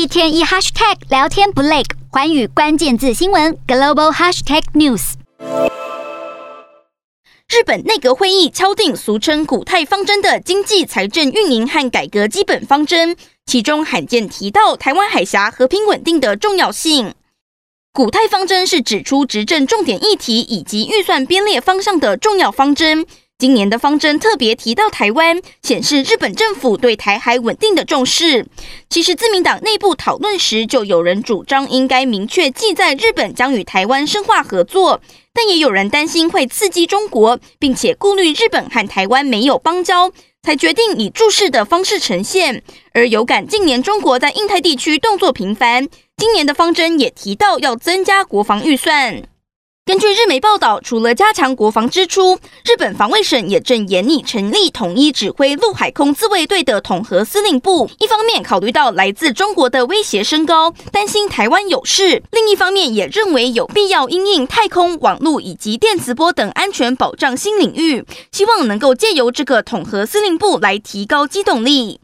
一天一 hashtag 聊天不累，寰宇关键字新闻 global hashtag news。日本内阁会议敲定俗称“古泰方针”的经济财政运营和改革基本方针，其中罕见提到台湾海峡和平稳定的重要性。古泰方针是指出执政重点议题以及预算编列方向的重要方针。今年的方针特别提到台湾，显示日本政府对台海稳定的重视。其实自民党内部讨论时，就有人主张应该明确记在日本将与台湾深化合作，但也有人担心会刺激中国，并且顾虑日本和台湾没有邦交，才决定以注释的方式呈现。而有感近年中国在印太地区动作频繁。今年的方针也提到要增加国防预算。根据日媒报道，除了加强国防支出，日本防卫省也正严拟成立统一指挥陆海空自卫队的统合司令部。一方面考虑到来自中国的威胁升高，担心台湾有事；另一方面也认为有必要因应太空、网络以及电磁波等安全保障新领域，希望能够借由这个统合司令部来提高机动力。